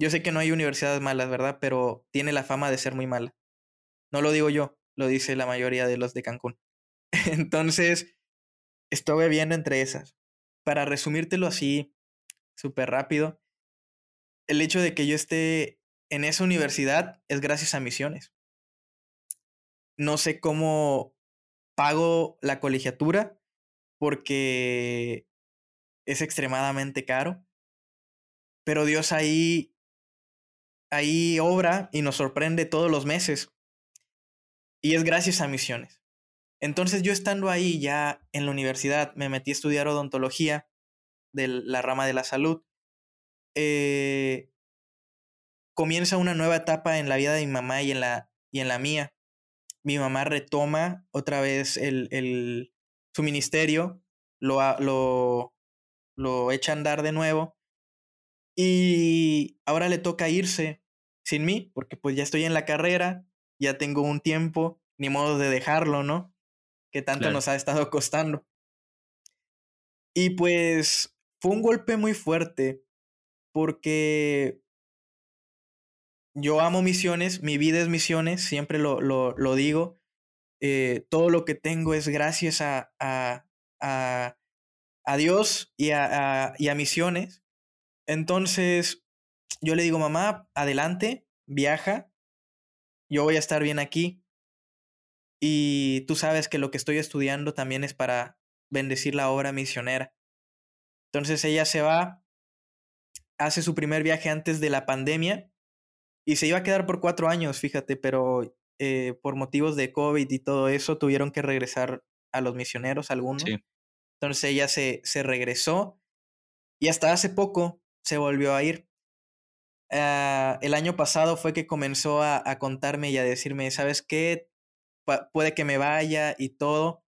Yo sé que no hay universidades malas, ¿verdad? Pero tiene la fama de ser muy mala. No lo digo yo, lo dice la mayoría de los de Cancún. (laughs) Entonces, estuve viendo entre esas. Para resumírtelo así, súper rápido, el hecho de que yo esté en esa universidad es gracias a misiones. No sé cómo pago la colegiatura porque es extremadamente caro, pero Dios ahí ahí obra y nos sorprende todos los meses. Y es gracias a misiones. Entonces yo estando ahí ya en la universidad, me metí a estudiar odontología de la rama de la salud. Eh, comienza una nueva etapa en la vida de mi mamá y en la, y en la mía. Mi mamá retoma otra vez el, el, su ministerio, lo, lo, lo echa a andar de nuevo. Y ahora le toca irse sin mí, porque pues ya estoy en la carrera, ya tengo un tiempo, ni modo de dejarlo, ¿no? que tanto nos ha estado costando. Y pues fue un golpe muy fuerte porque yo amo misiones, mi vida es misiones, siempre lo, lo, lo digo. Eh, todo lo que tengo es gracias a, a, a, a Dios y a, y a misiones. Entonces, yo le digo, mamá, adelante, viaja, yo voy a estar bien aquí. Y tú sabes que lo que estoy estudiando también es para bendecir la obra misionera. Entonces ella se va, hace su primer viaje antes de la pandemia y se iba a quedar por cuatro años, fíjate, pero eh, por motivos de COVID y todo eso tuvieron que regresar a los misioneros algunos. Entonces ella se, se regresó y hasta hace poco se volvió a ir. Ah, el año pasado fue que comenzó a, a, contarme y a decirme, ¿sabes qué? puede que me vaya y todo.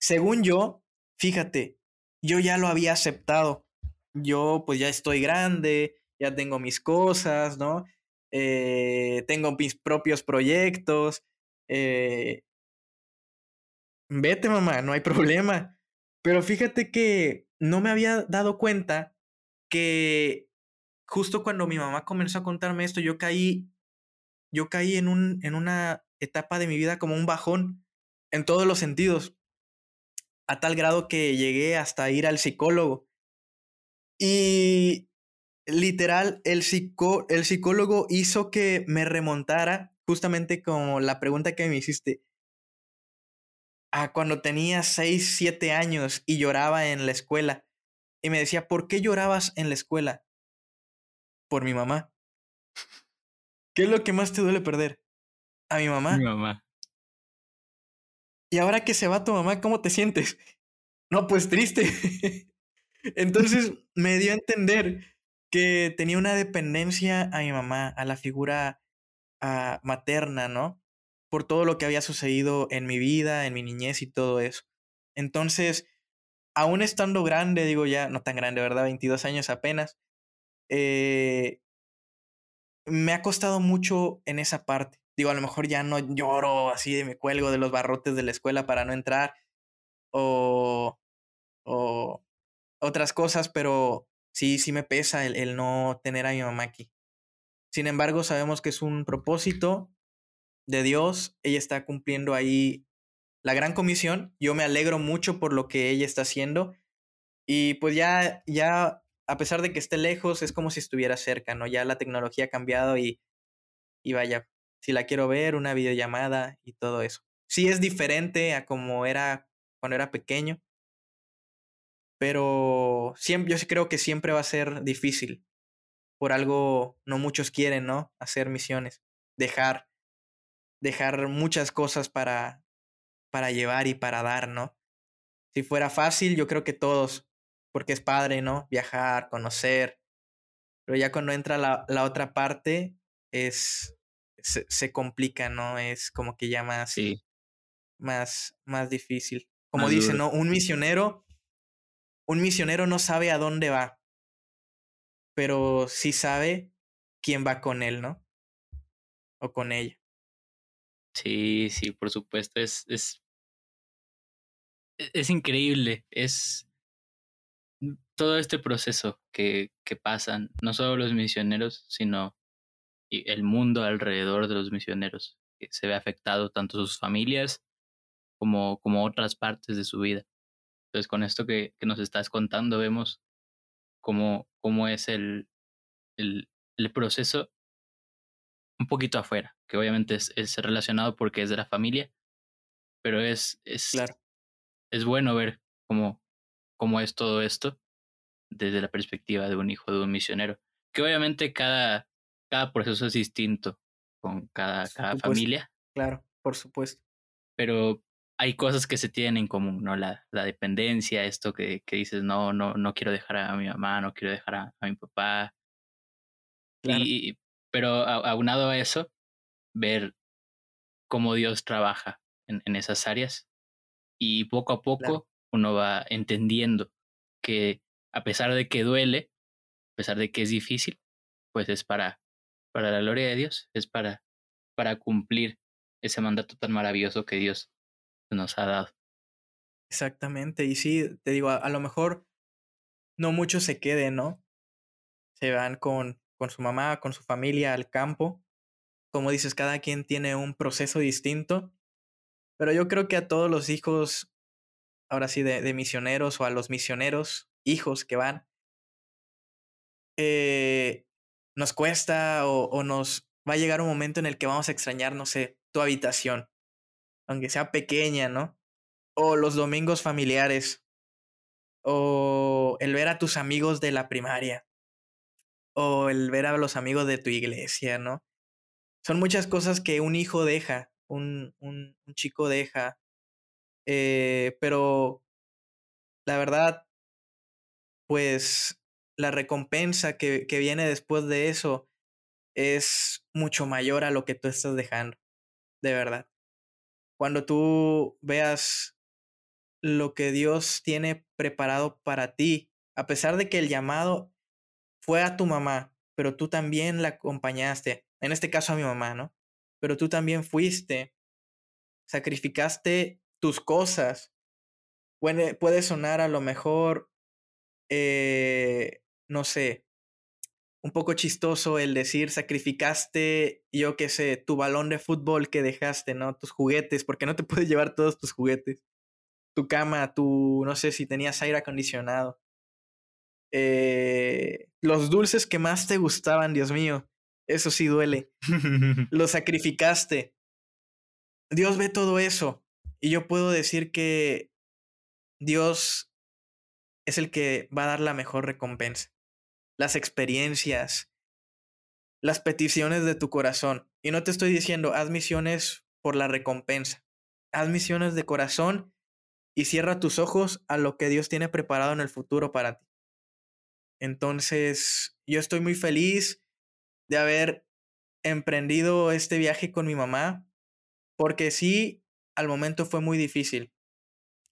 Según yo, fíjate, yo ya lo había aceptado. Yo pues ya estoy grande, ya tengo mis cosas, ¿no? Eh, tengo mis propios proyectos. Eh, vete, mamá, no hay (laughs) problema. Pero fíjate que no me había dado cuenta que justo cuando mi mamá comenzó a contarme esto, yo caí, yo caí en, un, en una etapa de mi vida como un bajón en todos los sentidos, a tal grado que llegué hasta ir al psicólogo. Y literal, el, el psicólogo hizo que me remontara justamente como la pregunta que me hiciste. A cuando tenía 6, 7 años y lloraba en la escuela. Y me decía, ¿por qué llorabas en la escuela? Por mi mamá. ¿Qué es lo que más te duele perder? A mi mamá.
Mi mamá.
Y ahora que se va tu mamá, ¿cómo te sientes? (laughs) No, pues triste. (laughs) Entonces (laughs) me dio a entender que tenía una dependencia a mi mamá, a la figura ah, materna, ¿no? Por todo lo que había sucedido en mi vida, en mi niñez y todo eso. Entonces, aún estando grande, digo ya, no tan grande, ¿verdad? 22 años apenas, eh, me ha costado mucho en esa parte. Digo, a lo mejor ya no lloro así de me cuelgo de los barrotes de la escuela para no entrar o, o otras cosas, pero sí, sí me pesa el, el no tener a mi mamá aquí. Sin embargo, sabemos que es un propósito de Dios. Ella está cumpliendo ahí la gran comisión. Yo me alegro mucho por lo que ella está haciendo. Y pues ya, ya, a pesar de que esté lejos, es como si estuviera cerca, ¿no? Ya la tecnología ha cambiado y, y vaya, si la quiero ver, una videollamada y todo eso. Sí es diferente a como era cuando era pequeño, pero siempre, yo creo que siempre va a ser difícil. Por algo no muchos quieren, ¿no? Hacer misiones, dejar, dejar muchas cosas para, para llevar y para dar, ¿no? Si fuera fácil, yo creo que todos, porque es padre, ¿no? Viajar, conocer, pero ya cuando entra la, la otra parte, es, se, se complica, ¿no? Es como que ya más,
Sí,
más, más difícil. Como
más
dicen,
duro.
¿no? Un misionero, un misionero no sabe a dónde va, pero sí sabe quién va con él, ¿no? O con ella.
Sí, sí, por supuesto. Es, es, es increíble. Es todo este proceso que, que pasan, no solo los misioneros, sino el mundo alrededor de los misioneros, que se ve afectado tanto sus familias como, como otras partes de su vida. Entonces, con esto que, que nos estás contando, vemos cómo, cómo es el, el, el proceso un poquito afuera, que obviamente es, es relacionado porque es de la familia, pero es, es,
Claro,
es bueno ver cómo, cómo es todo esto desde la perspectiva de un hijo de un misionero, que obviamente cada, cada proceso es distinto con cada, cada
supuesto.
familia,
Claro, por supuesto.
pero hay cosas que se tienen en común, ¿no? La, la dependencia, esto que, que dices, no, no, no quiero dejar a mi mamá, no quiero dejar a, a mi papá,
Claro,
y, pero aunado a eso, ver cómo Dios trabaja en, en esas áreas y poco a
claro.
poco uno va entendiendo que a pesar de que duele, a pesar de que es difícil, pues es para, para la gloria de Dios, es para, para cumplir ese mandato tan maravilloso que Dios nos ha dado.
Exactamente. Y sí, te digo, a, a lo mejor no muchos se queden, ¿no? Se van con, con su mamá, con su familia al campo. Como dices, cada quien tiene un proceso distinto. Pero yo creo que a todos los hijos, ahora sí, de, misioneros o a los misioneros, hijos que van, eh, nos cuesta o, o nos va a llegar un momento en el que vamos a extrañar, no sé, tu habitación, aunque sea pequeña, ¿no? O los domingos familiares, o el ver a tus amigos de la primaria, o el ver a los amigos de tu iglesia, ¿no? Son muchas cosas que un hijo deja, un, un, chico deja, eh, pero la verdad, pues la recompensa que, que viene después de eso es mucho mayor a lo que tú estás dejando, de verdad. Cuando tú veas lo que Dios tiene preparado para ti, a pesar de que el llamado fue a tu mamá, pero tú también la acompañaste, en este caso a mi mamá, ¿no? Pero tú también fuiste, sacrificaste tus cosas. Puede, puede sonar a lo mejor, eh, no sé, un poco chistoso el decir sacrificaste, yo qué sé, tu balón de fútbol que dejaste, ¿no? Tus juguetes, porque no te (laughs) puedes llevar todos tus juguetes. Tu cama, tu, no sé si tenías aire acondicionado. Eh, los dulces que más te gustaban, Dios mío, eso sí duele. (laughs) Los sacrificaste. Dios ve todo eso. Y yo puedo decir que Dios es el que va a dar la mejor recompensa. Las experiencias, las peticiones de tu corazón. Y no te estoy diciendo, haz misiones por la recompensa. Haz misiones de corazón y cierra tus ojos a lo que Dios tiene preparado en el futuro para ti. Entonces, yo estoy muy feliz de haber emprendido este viaje con mi mamá, porque sí, al momento fue muy difícil,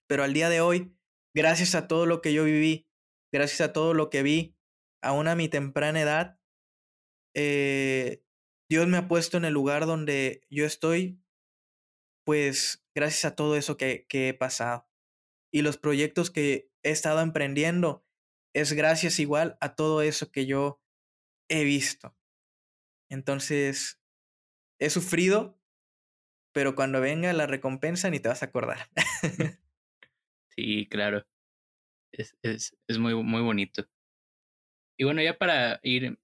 pero al día de hoy, gracias a todo lo que yo viví, gracias a todo lo que vi, aún a mi temprana edad, eh, Dios me ha puesto en el lugar donde yo estoy, pues gracias a todo eso que, que he pasado. Y los proyectos que he estado emprendiendo es gracias igual a todo eso que yo he visto. Entonces, he sufrido, pero cuando venga la recompensa ni te vas a acordar. (laughs)
sí, claro. Es, es, es muy, muy bonito. Y bueno, ya para ir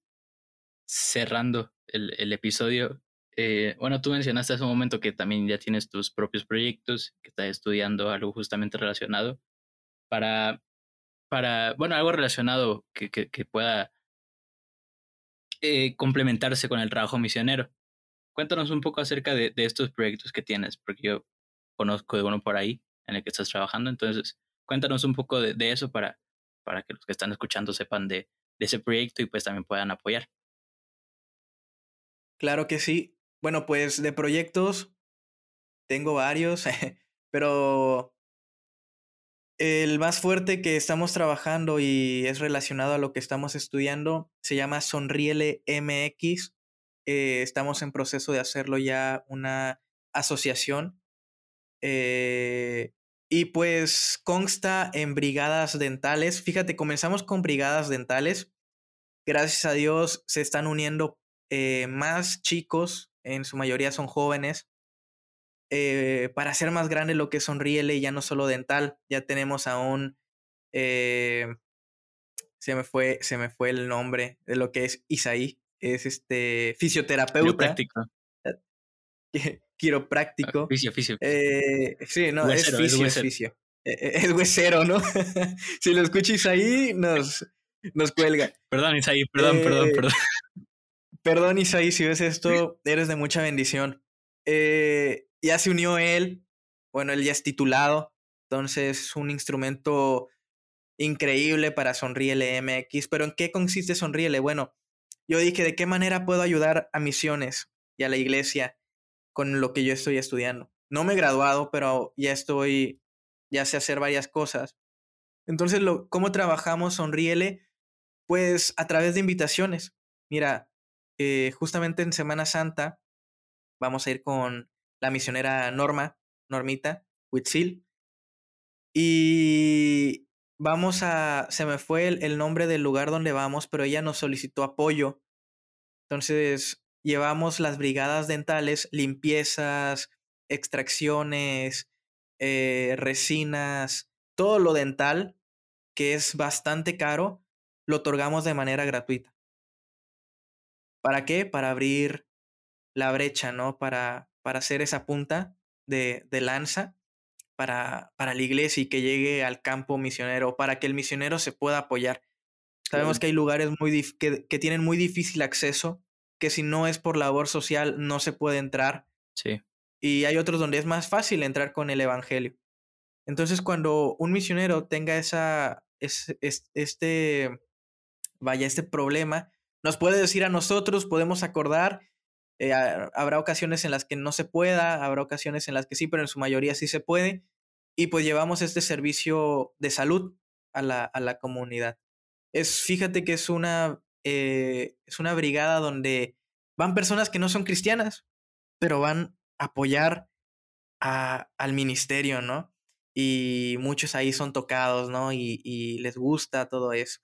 cerrando el, el episodio, eh, bueno, tú mencionaste hace un momento que también ya tienes tus propios proyectos, que estás estudiando algo justamente relacionado para, para bueno, algo relacionado que, que, que pueda eh, complementarse con el trabajo misionero. Cuéntanos un poco acerca de, de, estos proyectos que tienes, porque yo conozco de uno por ahí en el que estás trabajando, entonces cuéntanos un poco de, de eso para, para que los que están escuchando sepan de, de ese proyecto y pues también puedan apoyar.
Claro que sí. bueno, pues de proyectos tengo varios, (laughs) pero el más fuerte que estamos trabajando y es relacionado a lo que estamos estudiando se llama Sonriele MX. Eh, estamos en proceso de hacerlo ya una asociación. Eh, y pues consta en brigadas dentales. Fíjate, comenzamos con brigadas dentales. Gracias a Dios se están uniendo eh, más chicos, en su mayoría son jóvenes, eh, para hacer más grande lo que es Sonríele, ya no solo dental, ya tenemos aún, eh, se, me fue, se me fue el nombre de lo que es Isaí, es este fisioterapeuta. Quiropráctico. Quiropráctico.
Fisio, fisio.
Eh, sí, no, es fisio, es, fisio. E, e, es huesero, ¿no? (laughs) si lo escuchas ahí, nos, nos cuelga.
Perdón, Isaí, perdón, perdón, perdón.
Perdón, Isaí, si ves esto, eres de mucha bendición. Eh, ya se unió él, bueno, él ya es titulado, entonces es un instrumento increíble para Sonríele MX, pero ¿en qué consiste Sonríele? Bueno, yo dije, ¿de qué manera puedo ayudar a misiones y a la iglesia con lo que yo estoy estudiando? No me he graduado, pero ya estoy, ya sé hacer varias cosas. Entonces, lo, ¿cómo trabajamos Sonríele? Pues a través de invitaciones. Mira, eh, justamente en Semana Santa vamos a ir con la misionera Norma, Normita, Huitzil. Y vamos a, se me fue el, nombre del lugar donde vamos, pero ella nos solicitó apoyo. Entonces, llevamos las brigadas dentales, limpiezas, extracciones, eh, resinas, todo lo dental, que es bastante caro, lo otorgamos de manera gratuita. ¿Para qué? Para abrir la brecha, ¿no? Para, para hacer esa punta de, lanza para, para la iglesia y que llegue al campo misionero, para que el misionero se pueda apoyar. Sabemos que hay lugares muy que, que, tienen muy difícil acceso, que si no es por labor social no se puede entrar.
Sí.
Y hay otros donde es más fácil entrar con el Evangelio. Entonces, cuando un misionero tenga esa, es, este, vaya, este problema, nos puede decir a nosotros, podemos acordar eh, habrá ocasiones en las que no se pueda, habrá ocasiones en las que sí, pero en su mayoría sí se puede. Y pues llevamos este servicio de salud a la, a la comunidad. Es, fíjate que es una, eh, es una brigada donde van personas que no son cristianas, pero van a apoyar a, al ministerio, ¿no? Y muchos ahí son tocados, ¿no? Y, y les gusta todo eso.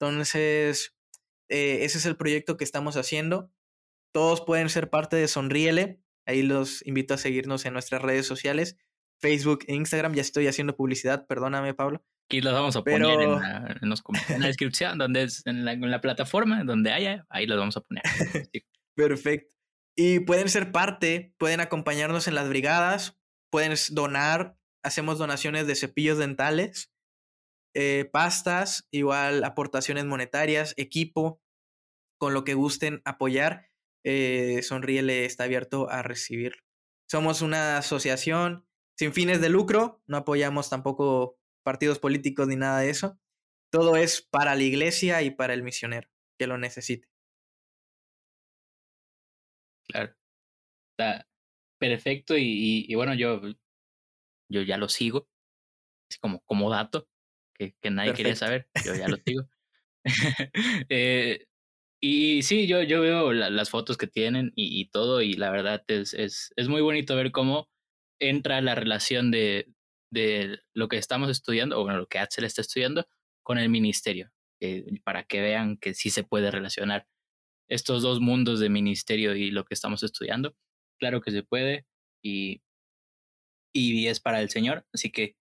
Entonces, eh, ese es el proyecto que estamos haciendo. Todos pueden ser parte de Sonríele. Ahí los invito a seguirnos en nuestras redes sociales, Facebook e Instagram. Ya estoy haciendo publicidad, perdóname, Pablo.
Aquí los vamos a poner en, la, en, la, (laughs) descripción, donde es, en la, plataforma, donde haya, ahí los vamos a poner.
Perfecto. Y pueden ser parte, pueden acompañarnos en las brigadas, pueden donar, hacemos donaciones de cepillos dentales, eh, pastas, igual aportaciones monetarias, equipo, con lo que gusten apoyar eh, Sonríele está abierto a recibirlo. Somos una asociación sin fines de lucro, no apoyamos tampoco partidos políticos ni nada de eso. Todo es para la iglesia y para el misionero que lo necesite.
Claro. Está perfecto y, bueno, yo, yo ya lo sigo. Es como, como dato que, que nadie quería saber. Yo ya lo sigo. (laughs) (laughs) eh, y sí, yo, yo veo las fotos que tienen y, todo, y la verdad es, es, es, muy bonito ver cómo entra la relación de, de lo que estamos estudiando, o bueno, lo que Axel está estudiando, con el ministerio, para que vean que sí se puede relacionar estos dos mundos de ministerio y lo que estamos estudiando. Claro que se puede, y, y es para el Señor, así que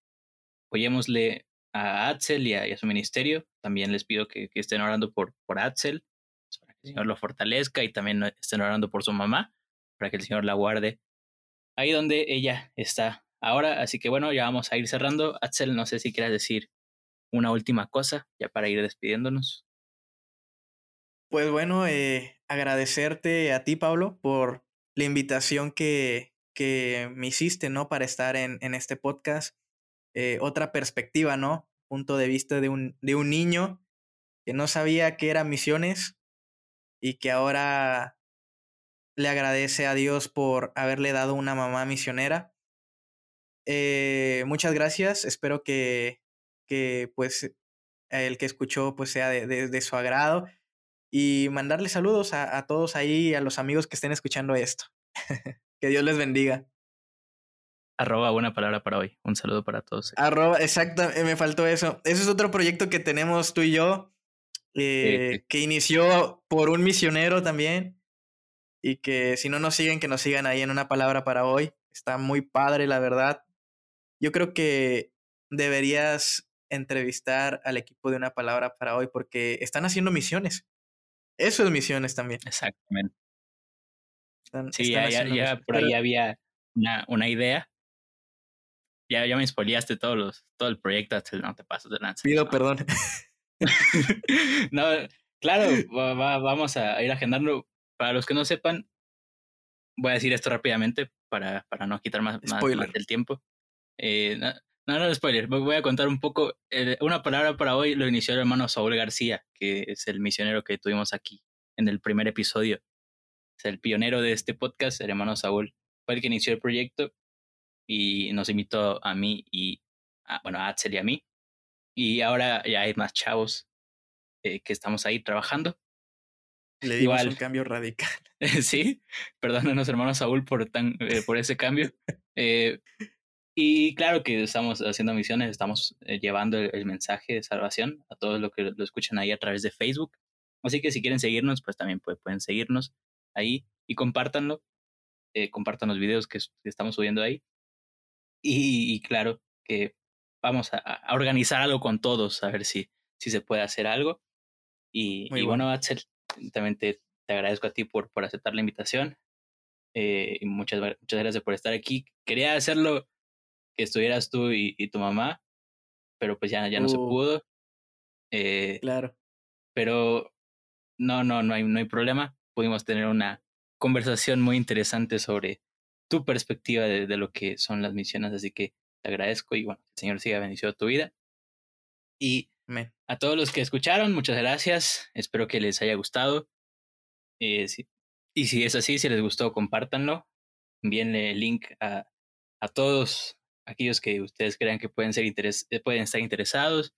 apoyémosle a Axel y a, su ministerio. También les pido que, que estén orando por, por Axel el Señor lo fortalezca y también estén orando por su mamá, para que el Señor la guarde ahí donde ella está ahora. Así que bueno, ya vamos a ir cerrando. Axel, no sé si quieras decir una última cosa ya para ir despidiéndonos.
Pues bueno, eh, agradecerte a ti, Pablo, por la invitación que, que me hiciste, ¿no? Para estar en, en este podcast. Eh, otra perspectiva, ¿no? Punto de vista de un, de un niño que no sabía qué eran misiones, y que ahora le agradece a Dios por haberle dado una mamá misionera. Eh, muchas gracias. Espero que, que pues el que escuchó pues sea de, de, su agrado y mandarle saludos a, a, todos ahí, a los amigos que estén escuchando esto. (laughs) que Dios les bendiga.
Arroba buena palabra para hoy. Un saludo para todos.
Arroba, exacto, eh, me faltó eso. Ese es otro proyecto que tenemos tú y yo, eh, que inició por un misionero también. Y que si no nos siguen, que nos sigan ahí en una palabra para hoy. Está muy padre, la verdad. Yo creo que deberías entrevistar al equipo de una palabra para hoy porque están haciendo misiones. Eso es misiones también.
Exactamente. sí, ya, por ahí había una, una idea ya, ya me spoileaste todos los, todo el proyecto, no te pases de lanza.
Pido perdón. (laughs) (laughs) (laughs)
no, claro, vamos a ir agendando. Para los que no sepan, voy a decir esto rápidamente para, para no quitar más, más, del tiempo. Eh, no, no, no, spoiler, voy a contar un poco. Eh, una palabra para hoy lo inició el hermano Saúl García, que es el misionero que tuvimos aquí en el primer episodio. Es el pionero de este podcast, el hermano Saúl. Fue el que inició el proyecto y nos invitó a mí y, a, bueno, a Axel y a mí. Y ahora ya hay más chavos eh, que estamos ahí trabajando.
Le dimos Igual, un cambio radical. (laughs)
sí, perdónanos hermano Saúl por, tan, eh, por ese cambio. Eh, y claro que estamos haciendo misiones, estamos llevando el, mensaje de salvación a todos los que lo escuchan ahí a través de Facebook. Así que si quieren seguirnos, pues también pueden seguirnos ahí y compártanlo. compartan los videos que estamos subiendo ahí. Y, claro, que vamos a, organizar algo con todos, a ver si, si se puede hacer algo. Y, bueno, Axel, también te, te, agradezco a ti por, por aceptar la invitación. Eh, y muchas, muchas gracias por estar aquí. Quería hacerlo que estuvieras tú y, tu mamá, pero pues ya, ya no se uh. pudo.
Eh, claro.
Pero no, no, no hay, no hay problema. Pudimos tener una conversación muy interesante sobre tu perspectiva de, de, lo que son las misiones. Así que te agradezco y bueno, el Señor siga bendiciendo tu vida. Y a todos los que escucharon, muchas gracias. Espero que les haya gustado. Eh, y si es así, si les gustó, compártanlo. Envíenle el link a, a todos aquellos que ustedes crean que pueden, ser interes eh, pueden estar interesados.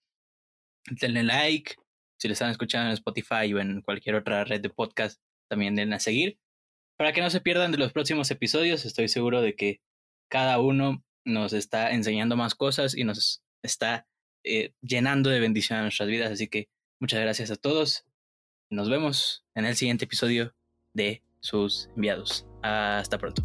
Denle like. Si lo están escuchando en Spotify o en cualquier otra red de podcast, también denle a seguir. Para que no se pierdan de los próximos episodios, estoy seguro de que cada uno nos está enseñando más cosas y nos está eh, llenando de bendición a nuestras vidas. Así que muchas gracias a todos. Nos vemos en el siguiente episodio de sus enviados. Hasta pronto.